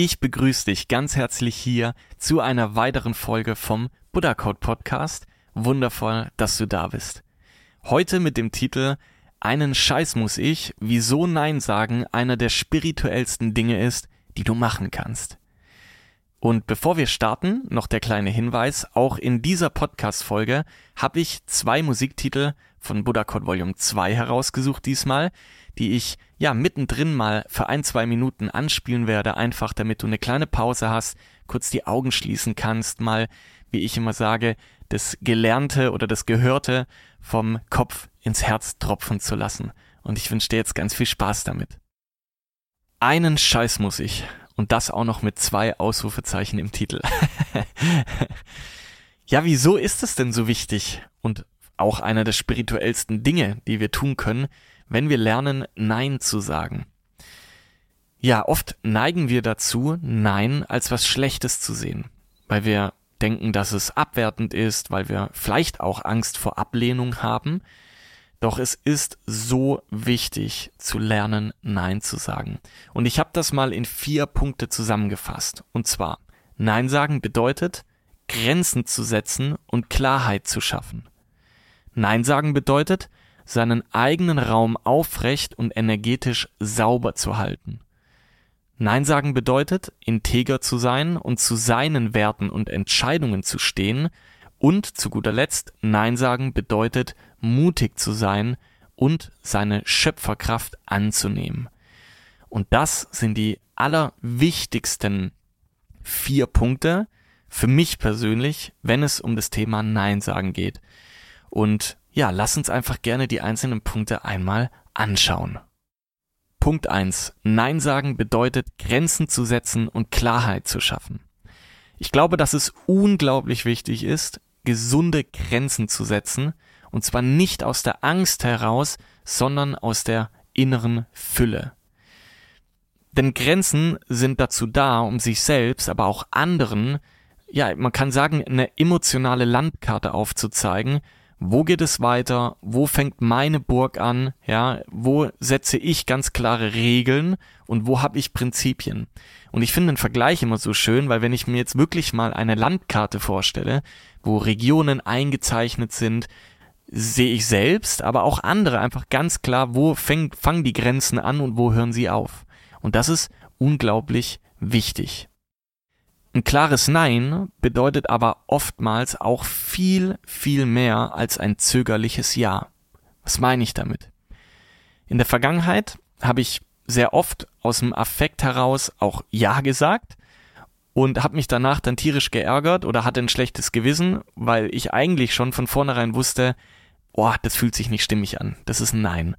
Ich begrüße dich ganz herzlich hier zu einer weiteren Folge vom Buddha Code Podcast. Wundervoll, dass du da bist. Heute mit dem Titel Einen Scheiß muss ich, wieso Nein sagen einer der spirituellsten Dinge ist, die du machen kannst. Und bevor wir starten, noch der kleine Hinweis, auch in dieser Podcast-Folge habe ich zwei Musiktitel von Buddha Code Volume 2 herausgesucht diesmal, die ich ja mittendrin mal für ein, zwei Minuten anspielen werde, einfach damit du eine kleine Pause hast, kurz die Augen schließen kannst, mal, wie ich immer sage, das Gelernte oder das Gehörte vom Kopf ins Herz tropfen zu lassen. Und ich wünsche dir jetzt ganz viel Spaß damit. Einen Scheiß muss ich. Und das auch noch mit zwei Ausrufezeichen im Titel. ja, wieso ist es denn so wichtig? Und auch einer der spirituellsten Dinge, die wir tun können, wenn wir lernen, Nein zu sagen. Ja, oft neigen wir dazu, Nein als was Schlechtes zu sehen, weil wir denken, dass es abwertend ist, weil wir vielleicht auch Angst vor Ablehnung haben. Doch es ist so wichtig zu lernen, Nein zu sagen. Und ich habe das mal in vier Punkte zusammengefasst. Und zwar, Nein sagen bedeutet, Grenzen zu setzen und Klarheit zu schaffen. Nein sagen bedeutet, seinen eigenen Raum aufrecht und energetisch sauber zu halten. Nein sagen bedeutet, integer zu sein und zu seinen Werten und Entscheidungen zu stehen. Und zu guter Letzt, Nein sagen bedeutet, mutig zu sein und seine Schöpferkraft anzunehmen. Und das sind die allerwichtigsten vier Punkte für mich persönlich, wenn es um das Thema Nein sagen geht. Und ja, lass uns einfach gerne die einzelnen Punkte einmal anschauen. Punkt eins: Nein sagen bedeutet Grenzen zu setzen und Klarheit zu schaffen. Ich glaube, dass es unglaublich wichtig ist, gesunde Grenzen zu setzen, und zwar nicht aus der Angst heraus, sondern aus der inneren Fülle. Denn Grenzen sind dazu da, um sich selbst, aber auch anderen, ja, man kann sagen, eine emotionale Landkarte aufzuzeigen, wo geht es weiter, wo fängt meine Burg an, ja, wo setze ich ganz klare Regeln und wo habe ich Prinzipien. Und ich finde den Vergleich immer so schön, weil wenn ich mir jetzt wirklich mal eine Landkarte vorstelle, wo Regionen eingezeichnet sind, sehe ich selbst, aber auch andere einfach ganz klar, wo fängt, fangen die Grenzen an und wo hören sie auf. Und das ist unglaublich wichtig. Ein klares Nein bedeutet aber oftmals auch viel, viel mehr als ein zögerliches Ja. Was meine ich damit? In der Vergangenheit habe ich sehr oft aus dem Affekt heraus auch Ja gesagt und habe mich danach dann tierisch geärgert oder hatte ein schlechtes Gewissen, weil ich eigentlich schon von vornherein wusste, boah, das fühlt sich nicht stimmig an, das ist ein Nein.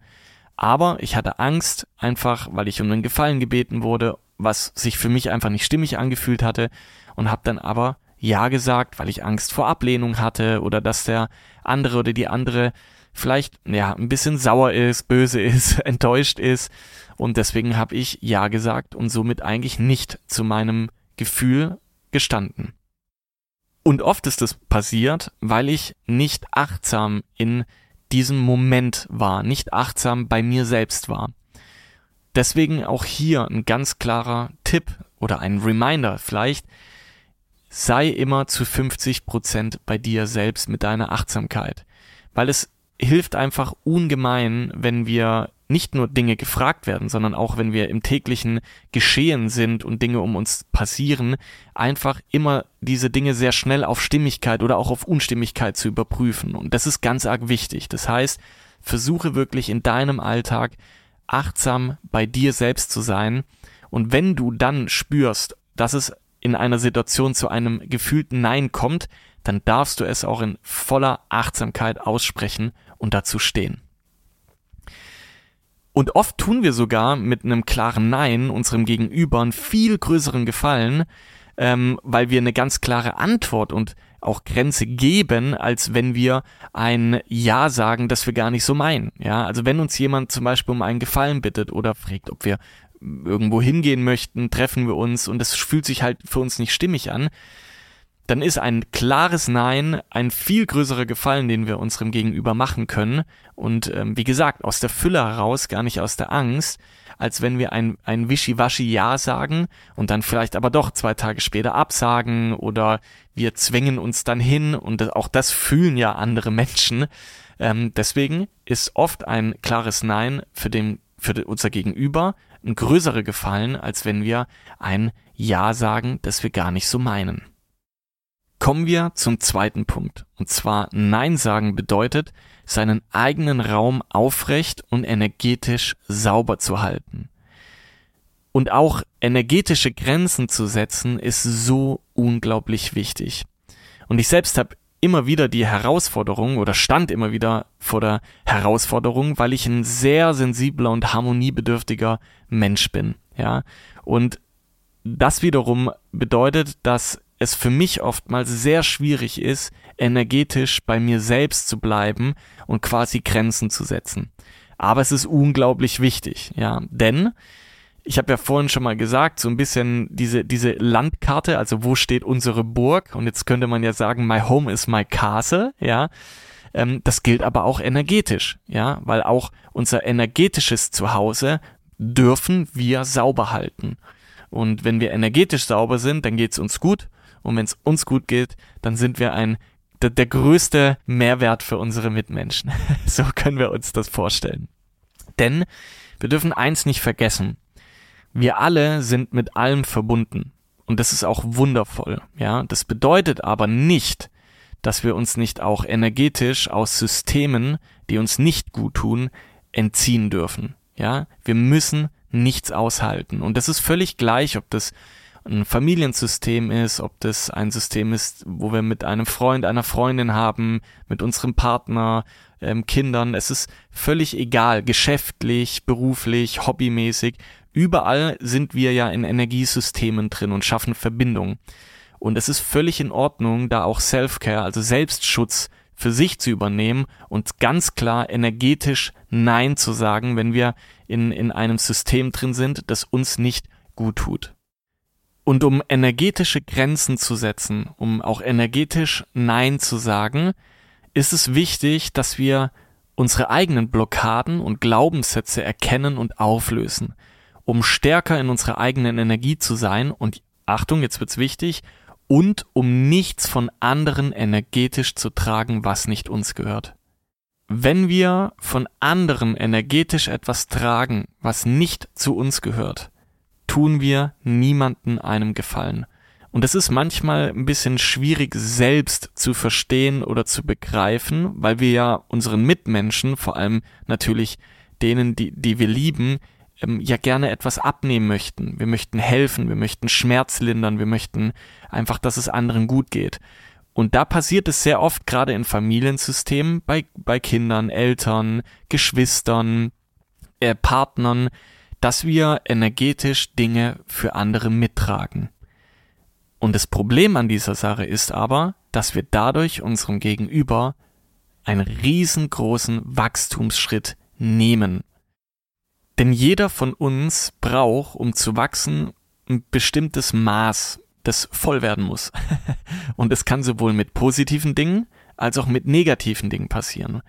Aber ich hatte Angst, einfach weil ich um einen Gefallen gebeten wurde was sich für mich einfach nicht stimmig angefühlt hatte und habe dann aber ja gesagt, weil ich Angst vor Ablehnung hatte oder dass der andere oder die andere vielleicht ja ein bisschen sauer ist, böse ist, enttäuscht ist und deswegen habe ich ja gesagt und somit eigentlich nicht zu meinem Gefühl gestanden. Und oft ist es passiert, weil ich nicht achtsam in diesem Moment war, nicht achtsam bei mir selbst war. Deswegen auch hier ein ganz klarer Tipp oder ein Reminder vielleicht. Sei immer zu 50 Prozent bei dir selbst mit deiner Achtsamkeit. Weil es hilft einfach ungemein, wenn wir nicht nur Dinge gefragt werden, sondern auch wenn wir im täglichen Geschehen sind und Dinge um uns passieren, einfach immer diese Dinge sehr schnell auf Stimmigkeit oder auch auf Unstimmigkeit zu überprüfen. Und das ist ganz arg wichtig. Das heißt, versuche wirklich in deinem Alltag achtsam bei dir selbst zu sein. Und wenn du dann spürst, dass es in einer Situation zu einem gefühlten Nein kommt, dann darfst du es auch in voller Achtsamkeit aussprechen und dazu stehen. Und oft tun wir sogar mit einem klaren Nein unserem Gegenüber einen viel größeren Gefallen, ähm, weil wir eine ganz klare Antwort und auch Grenze geben, als wenn wir ein Ja sagen, das wir gar nicht so meinen. Ja, also wenn uns jemand zum Beispiel um einen Gefallen bittet oder fragt, ob wir irgendwo hingehen möchten, treffen wir uns und es fühlt sich halt für uns nicht stimmig an, dann ist ein klares Nein ein viel größerer Gefallen, den wir unserem Gegenüber machen können. Und ähm, wie gesagt, aus der Fülle heraus, gar nicht aus der Angst, als wenn wir ein, ein Wischiwaschi Ja sagen und dann vielleicht aber doch zwei Tage später absagen oder wir zwängen uns dann hin und auch das fühlen ja andere Menschen. Ähm, deswegen ist oft ein klares Nein für, den, für unser Gegenüber ein größerer Gefallen, als wenn wir ein Ja sagen, das wir gar nicht so meinen. Kommen wir zum zweiten Punkt. Und zwar Nein sagen bedeutet, seinen eigenen Raum aufrecht und energetisch sauber zu halten. Und auch energetische Grenzen zu setzen ist so unglaublich wichtig. Und ich selbst habe immer wieder die Herausforderung oder stand immer wieder vor der Herausforderung, weil ich ein sehr sensibler und harmoniebedürftiger Mensch bin, ja. Und das wiederum bedeutet, dass es für mich oftmals sehr schwierig ist, energetisch bei mir selbst zu bleiben und quasi Grenzen zu setzen. Aber es ist unglaublich wichtig, ja, denn ich habe ja vorhin schon mal gesagt, so ein bisschen diese, diese Landkarte, also wo steht unsere Burg? Und jetzt könnte man ja sagen, my home is my castle, ja. Ähm, das gilt aber auch energetisch, ja, weil auch unser energetisches Zuhause dürfen wir sauber halten. Und wenn wir energetisch sauber sind, dann geht's uns gut. Und wenn es uns gut geht, dann sind wir ein der, der größte Mehrwert für unsere Mitmenschen. so können wir uns das vorstellen. Denn wir dürfen eins nicht vergessen. Wir alle sind mit allem verbunden. Und das ist auch wundervoll. Ja, das bedeutet aber nicht, dass wir uns nicht auch energetisch aus Systemen, die uns nicht gut tun, entziehen dürfen. Ja, wir müssen nichts aushalten. Und das ist völlig gleich, ob das ein Familiensystem ist, ob das ein System ist, wo wir mit einem Freund, einer Freundin haben, mit unserem Partner, ähm, Kindern. Es ist völlig egal, geschäftlich, beruflich, hobbymäßig. Überall sind wir ja in Energiesystemen drin und schaffen Verbindungen. Und es ist völlig in Ordnung, da auch Self-Care, also Selbstschutz für sich zu übernehmen und ganz klar energetisch Nein zu sagen, wenn wir in, in einem System drin sind, das uns nicht gut tut. Und um energetische Grenzen zu setzen, um auch energetisch Nein zu sagen, ist es wichtig, dass wir unsere eigenen Blockaden und Glaubenssätze erkennen und auflösen, um stärker in unserer eigenen Energie zu sein und Achtung, jetzt wird's wichtig, und um nichts von anderen energetisch zu tragen, was nicht uns gehört. Wenn wir von anderen energetisch etwas tragen, was nicht zu uns gehört, tun wir niemanden einem Gefallen. Und es ist manchmal ein bisschen schwierig selbst zu verstehen oder zu begreifen, weil wir ja unseren Mitmenschen, vor allem natürlich denen, die, die wir lieben, ähm, ja gerne etwas abnehmen möchten. Wir möchten helfen, wir möchten Schmerz lindern, wir möchten einfach, dass es anderen gut geht. Und da passiert es sehr oft, gerade in Familiensystemen, bei, bei Kindern, Eltern, Geschwistern, äh, Partnern, dass wir energetisch Dinge für andere mittragen. Und das Problem an dieser Sache ist aber, dass wir dadurch unserem Gegenüber einen riesengroßen Wachstumsschritt nehmen. Denn jeder von uns braucht, um zu wachsen, ein bestimmtes Maß, das voll werden muss. Und es kann sowohl mit positiven Dingen als auch mit negativen Dingen passieren.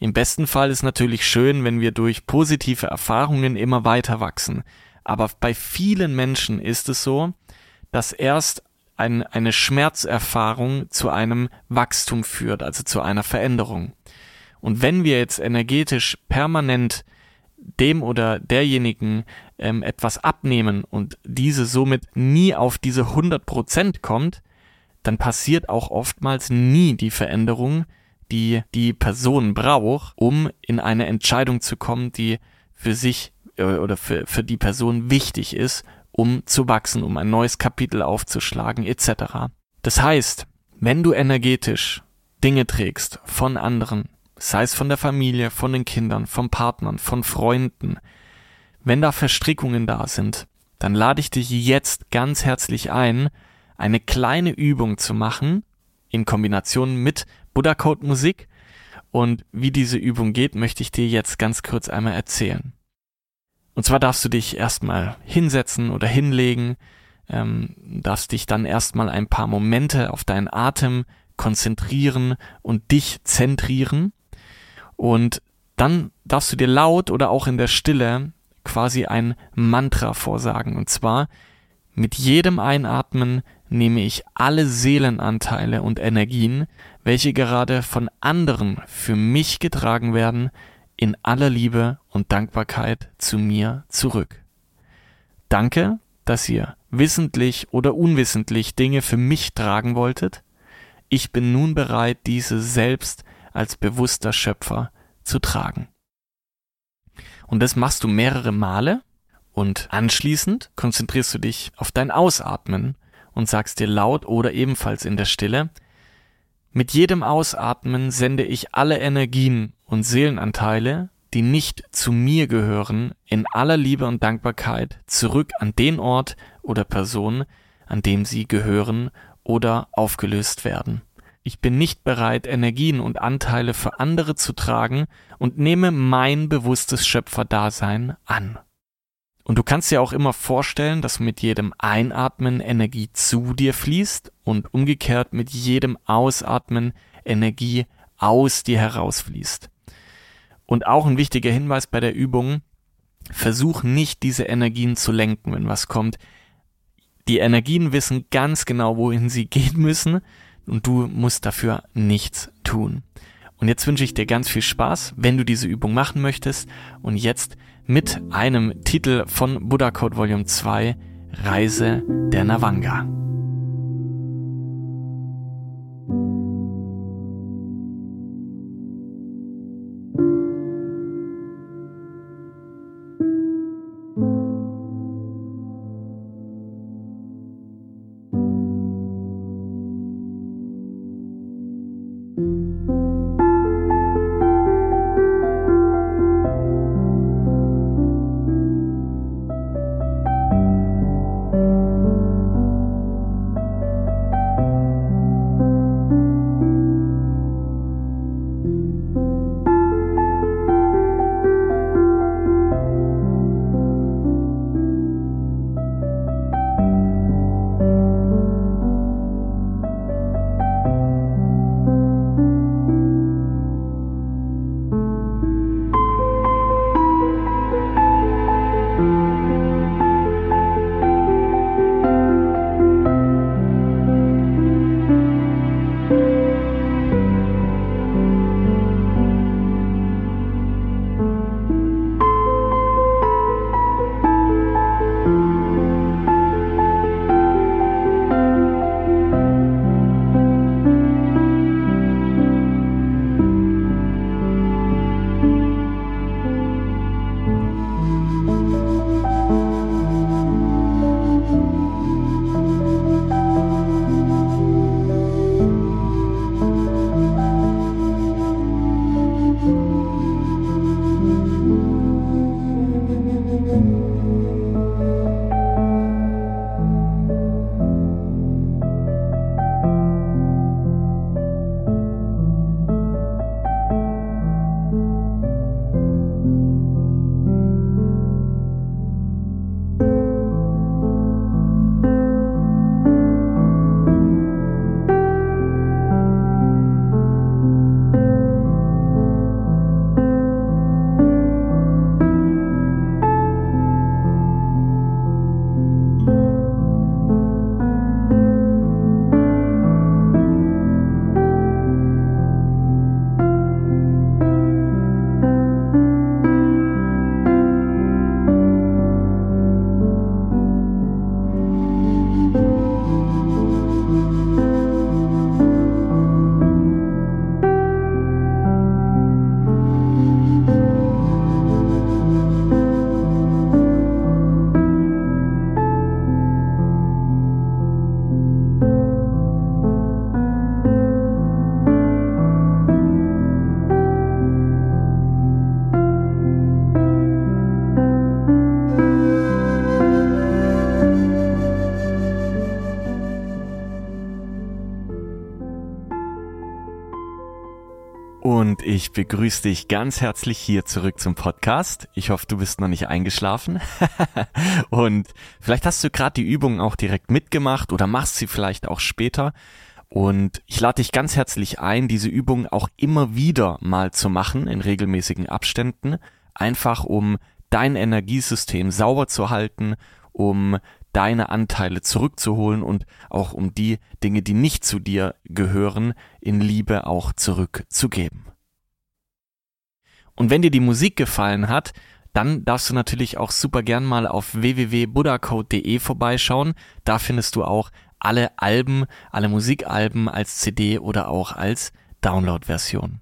Im besten Fall ist natürlich schön, wenn wir durch positive Erfahrungen immer weiter wachsen. Aber bei vielen Menschen ist es so, dass erst ein, eine Schmerzerfahrung zu einem Wachstum führt, also zu einer Veränderung. Und wenn wir jetzt energetisch permanent dem oder derjenigen ähm, etwas abnehmen und diese somit nie auf diese 100% kommt, dann passiert auch oftmals nie die Veränderung, die die Person braucht, um in eine Entscheidung zu kommen, die für sich äh, oder für, für die Person wichtig ist, um zu wachsen, um ein neues Kapitel aufzuschlagen, etc. Das heißt, wenn du energetisch Dinge trägst von anderen, sei es von der Familie, von den Kindern, von Partnern, von Freunden, wenn da Verstrickungen da sind, dann lade ich dich jetzt ganz herzlich ein, eine kleine Übung zu machen, in Kombination mit Buddha Code Musik. Und wie diese Übung geht, möchte ich dir jetzt ganz kurz einmal erzählen. Und zwar darfst du dich erstmal hinsetzen oder hinlegen, ähm, darfst dich dann erstmal ein paar Momente auf deinen Atem konzentrieren und dich zentrieren. Und dann darfst du dir laut oder auch in der Stille quasi ein Mantra vorsagen. Und zwar mit jedem Einatmen nehme ich alle Seelenanteile und Energien, welche gerade von anderen für mich getragen werden, in aller Liebe und Dankbarkeit zu mir zurück. Danke, dass ihr wissentlich oder unwissentlich Dinge für mich tragen wolltet. Ich bin nun bereit, diese selbst als bewusster Schöpfer zu tragen. Und das machst du mehrere Male und anschließend konzentrierst du dich auf dein Ausatmen und sagst dir laut oder ebenfalls in der Stille, mit jedem Ausatmen sende ich alle Energien und Seelenanteile, die nicht zu mir gehören, in aller Liebe und Dankbarkeit zurück an den Ort oder Person, an dem sie gehören oder aufgelöst werden. Ich bin nicht bereit, Energien und Anteile für andere zu tragen und nehme mein bewusstes Schöpferdasein an. Und du kannst dir auch immer vorstellen, dass mit jedem Einatmen Energie zu dir fließt und umgekehrt mit jedem Ausatmen Energie aus dir herausfließt. Und auch ein wichtiger Hinweis bei der Übung, versuch nicht diese Energien zu lenken, wenn was kommt. Die Energien wissen ganz genau, wohin sie gehen müssen und du musst dafür nichts tun. Und jetzt wünsche ich dir ganz viel Spaß, wenn du diese Übung machen möchtest. Und jetzt mit einem Titel von Buddha Code Volume 2, Reise der Navanga. Ich begrüße dich ganz herzlich hier zurück zum Podcast. Ich hoffe, du bist noch nicht eingeschlafen. und vielleicht hast du gerade die Übung auch direkt mitgemacht oder machst sie vielleicht auch später. Und ich lade dich ganz herzlich ein, diese Übung auch immer wieder mal zu machen in regelmäßigen Abständen, einfach um dein Energiesystem sauber zu halten, um deine Anteile zurückzuholen und auch um die Dinge, die nicht zu dir gehören, in Liebe auch zurückzugeben. Und wenn dir die Musik gefallen hat, dann darfst du natürlich auch super gern mal auf www.buddhacode.de vorbeischauen. Da findest du auch alle Alben, alle Musikalben als CD oder auch als Download-Version.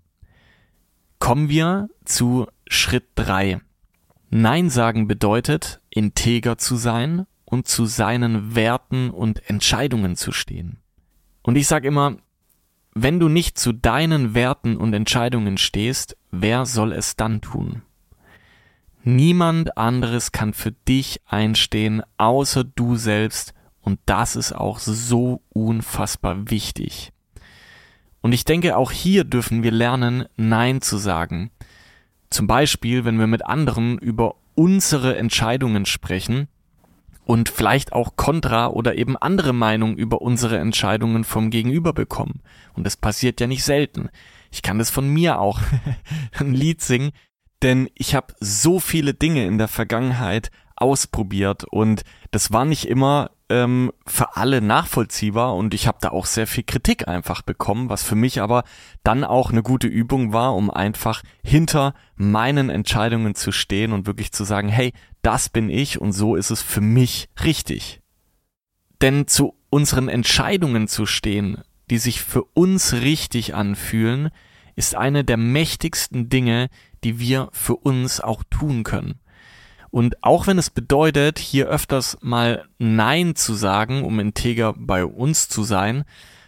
Kommen wir zu Schritt drei. Nein sagen bedeutet, integer zu sein und zu seinen Werten und Entscheidungen zu stehen. Und ich sage immer, wenn du nicht zu deinen Werten und Entscheidungen stehst, wer soll es dann tun? Niemand anderes kann für dich einstehen, außer du selbst, und das ist auch so unfassbar wichtig. Und ich denke, auch hier dürfen wir lernen, Nein zu sagen. Zum Beispiel, wenn wir mit anderen über unsere Entscheidungen sprechen und vielleicht auch Kontra oder eben andere Meinungen über unsere Entscheidungen vom Gegenüber bekommen. Und das passiert ja nicht selten. Ich kann das von mir auch ein Lied singen, denn ich habe so viele Dinge in der Vergangenheit ausprobiert und das war nicht immer ähm, für alle nachvollziehbar und ich habe da auch sehr viel Kritik einfach bekommen, was für mich aber dann auch eine gute Übung war, um einfach hinter meinen Entscheidungen zu stehen und wirklich zu sagen, hey, das bin ich und so ist es für mich richtig. Denn zu unseren Entscheidungen zu stehen, die sich für uns richtig anfühlen, ist eine der mächtigsten Dinge, die wir für uns auch tun können. Und auch wenn es bedeutet, hier öfters mal Nein zu sagen, um integer bei uns zu sein,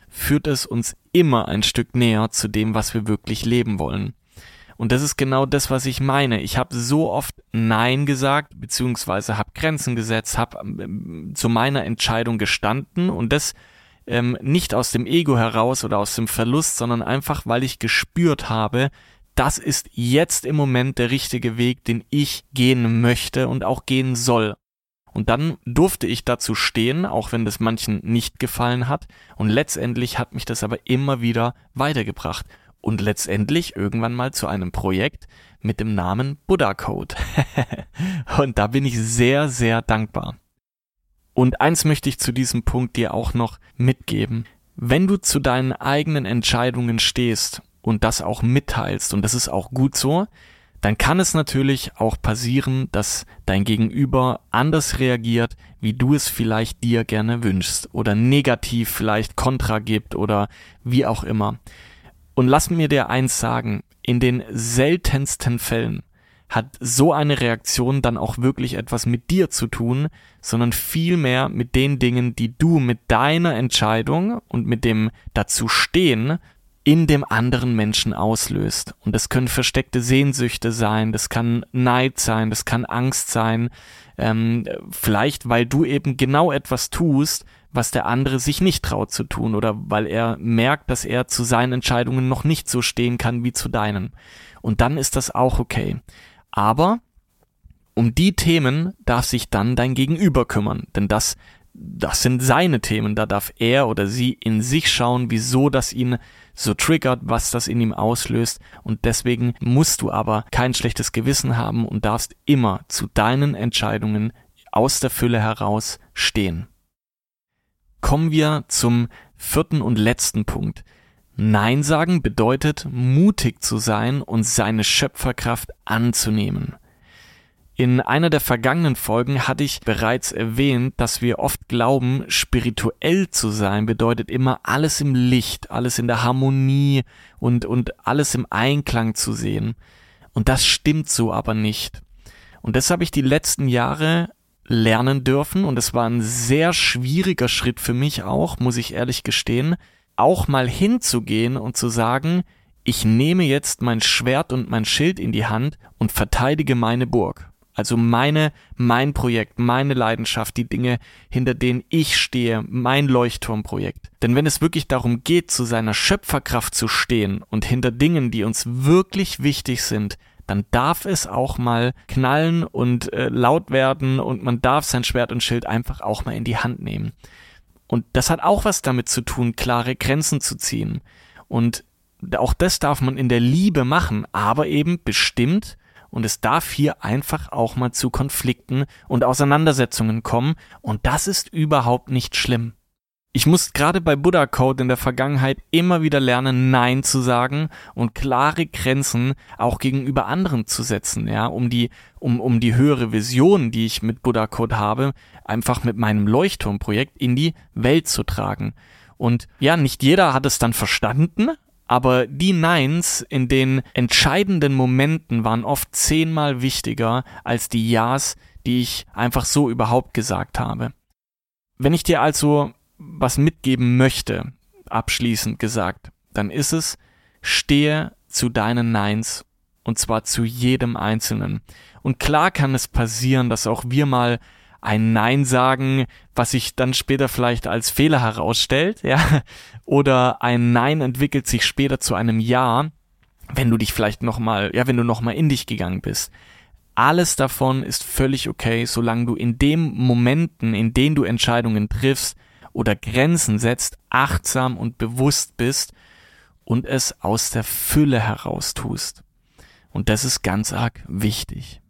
führt es uns immer ein Stück näher zu dem, was wir wirklich leben wollen. Und das ist genau das, was ich meine. Ich habe so oft Nein gesagt, beziehungsweise habe Grenzen gesetzt, habe ähm, zu meiner Entscheidung gestanden und das ähm, nicht aus dem Ego heraus oder aus dem Verlust, sondern einfach, weil ich gespürt habe, das ist jetzt im Moment der richtige Weg, den ich gehen möchte und auch gehen soll. Und dann durfte ich dazu stehen, auch wenn das manchen nicht gefallen hat. Und letztendlich hat mich das aber immer wieder weitergebracht. Und letztendlich irgendwann mal zu einem Projekt mit dem Namen Buddha Code. und da bin ich sehr, sehr dankbar. Und eins möchte ich zu diesem Punkt dir auch noch mitgeben. Wenn du zu deinen eigenen Entscheidungen stehst und das auch mitteilst, und das ist auch gut so, dann kann es natürlich auch passieren, dass dein Gegenüber anders reagiert, wie du es vielleicht dir gerne wünschst oder negativ vielleicht Kontra gibt oder wie auch immer. Und lass mir dir eins sagen, in den seltensten Fällen hat so eine Reaktion dann auch wirklich etwas mit dir zu tun, sondern vielmehr mit den Dingen, die du mit deiner Entscheidung und mit dem dazu stehen in dem anderen Menschen auslöst. Und das können versteckte Sehnsüchte sein, das kann Neid sein, das kann Angst sein, ähm, vielleicht weil du eben genau etwas tust, was der andere sich nicht traut zu tun oder weil er merkt, dass er zu seinen Entscheidungen noch nicht so stehen kann wie zu deinen. Und dann ist das auch okay. Aber um die Themen darf sich dann dein Gegenüber kümmern, denn das das sind seine Themen, da darf er oder sie in sich schauen, wieso das ihn so triggert, was das in ihm auslöst und deswegen musst du aber kein schlechtes Gewissen haben und darfst immer zu deinen Entscheidungen aus der Fülle heraus stehen. Kommen wir zum vierten und letzten Punkt. Nein sagen bedeutet mutig zu sein und seine Schöpferkraft anzunehmen. In einer der vergangenen Folgen hatte ich bereits erwähnt, dass wir oft glauben, spirituell zu sein bedeutet immer alles im Licht, alles in der Harmonie und, und alles im Einklang zu sehen. Und das stimmt so aber nicht. Und das habe ich die letzten Jahre lernen dürfen und es war ein sehr schwieriger Schritt für mich auch, muss ich ehrlich gestehen, auch mal hinzugehen und zu sagen, ich nehme jetzt mein Schwert und mein Schild in die Hand und verteidige meine Burg. Also meine, mein Projekt, meine Leidenschaft, die Dinge, hinter denen ich stehe, mein Leuchtturmprojekt. Denn wenn es wirklich darum geht, zu seiner Schöpferkraft zu stehen und hinter Dingen, die uns wirklich wichtig sind, dann darf es auch mal knallen und äh, laut werden und man darf sein Schwert und Schild einfach auch mal in die Hand nehmen. Und das hat auch was damit zu tun, klare Grenzen zu ziehen. Und auch das darf man in der Liebe machen, aber eben bestimmt und es darf hier einfach auch mal zu Konflikten und Auseinandersetzungen kommen und das ist überhaupt nicht schlimm. Ich muss gerade bei Buddha Code in der Vergangenheit immer wieder lernen, Nein zu sagen und klare Grenzen auch gegenüber anderen zu setzen, ja, um die, um, um die höhere Vision, die ich mit Buddha Code habe, einfach mit meinem Leuchtturmprojekt in die Welt zu tragen. Und ja, nicht jeder hat es dann verstanden, aber die Neins in den entscheidenden Momenten waren oft zehnmal wichtiger als die Ja's, die ich einfach so überhaupt gesagt habe. Wenn ich dir also was mitgeben möchte, abschließend gesagt, dann ist es, stehe zu deinen Neins und zwar zu jedem Einzelnen. Und klar kann es passieren, dass auch wir mal ein Nein sagen, was sich dann später vielleicht als Fehler herausstellt, ja, oder ein Nein entwickelt sich später zu einem Ja, wenn du dich vielleicht nochmal, ja, wenn du nochmal in dich gegangen bist. Alles davon ist völlig okay, solange du in dem Momenten, in denen du Entscheidungen triffst oder Grenzen setzt, achtsam und bewusst bist und es aus der Fülle heraus tust. Und das ist ganz arg wichtig.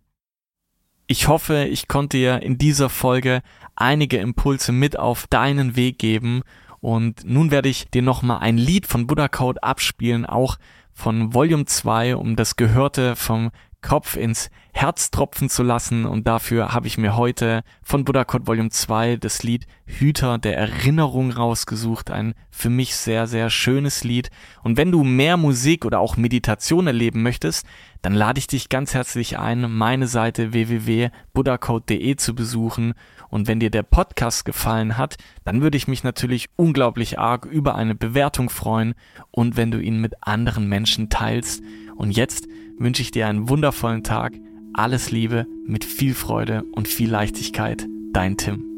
Ich hoffe, ich konnte dir in dieser Folge einige Impulse mit auf deinen Weg geben und nun werde ich dir nochmal ein Lied von Buddha Code abspielen, auch von Volume 2, um das Gehörte vom Kopf ins Herz tropfen zu lassen und dafür habe ich mir heute von Buddha Code Volume 2 das Lied Hüter der Erinnerung rausgesucht, ein für mich sehr, sehr schönes Lied. Und wenn du mehr Musik oder auch Meditation erleben möchtest, dann lade ich dich ganz herzlich ein, meine Seite www.buddhacode.de zu besuchen. Und wenn dir der Podcast gefallen hat, dann würde ich mich natürlich unglaublich arg über eine Bewertung freuen und wenn du ihn mit anderen Menschen teilst. Und jetzt wünsche ich dir einen wundervollen Tag. Alles Liebe, mit viel Freude und viel Leichtigkeit. Dein Tim.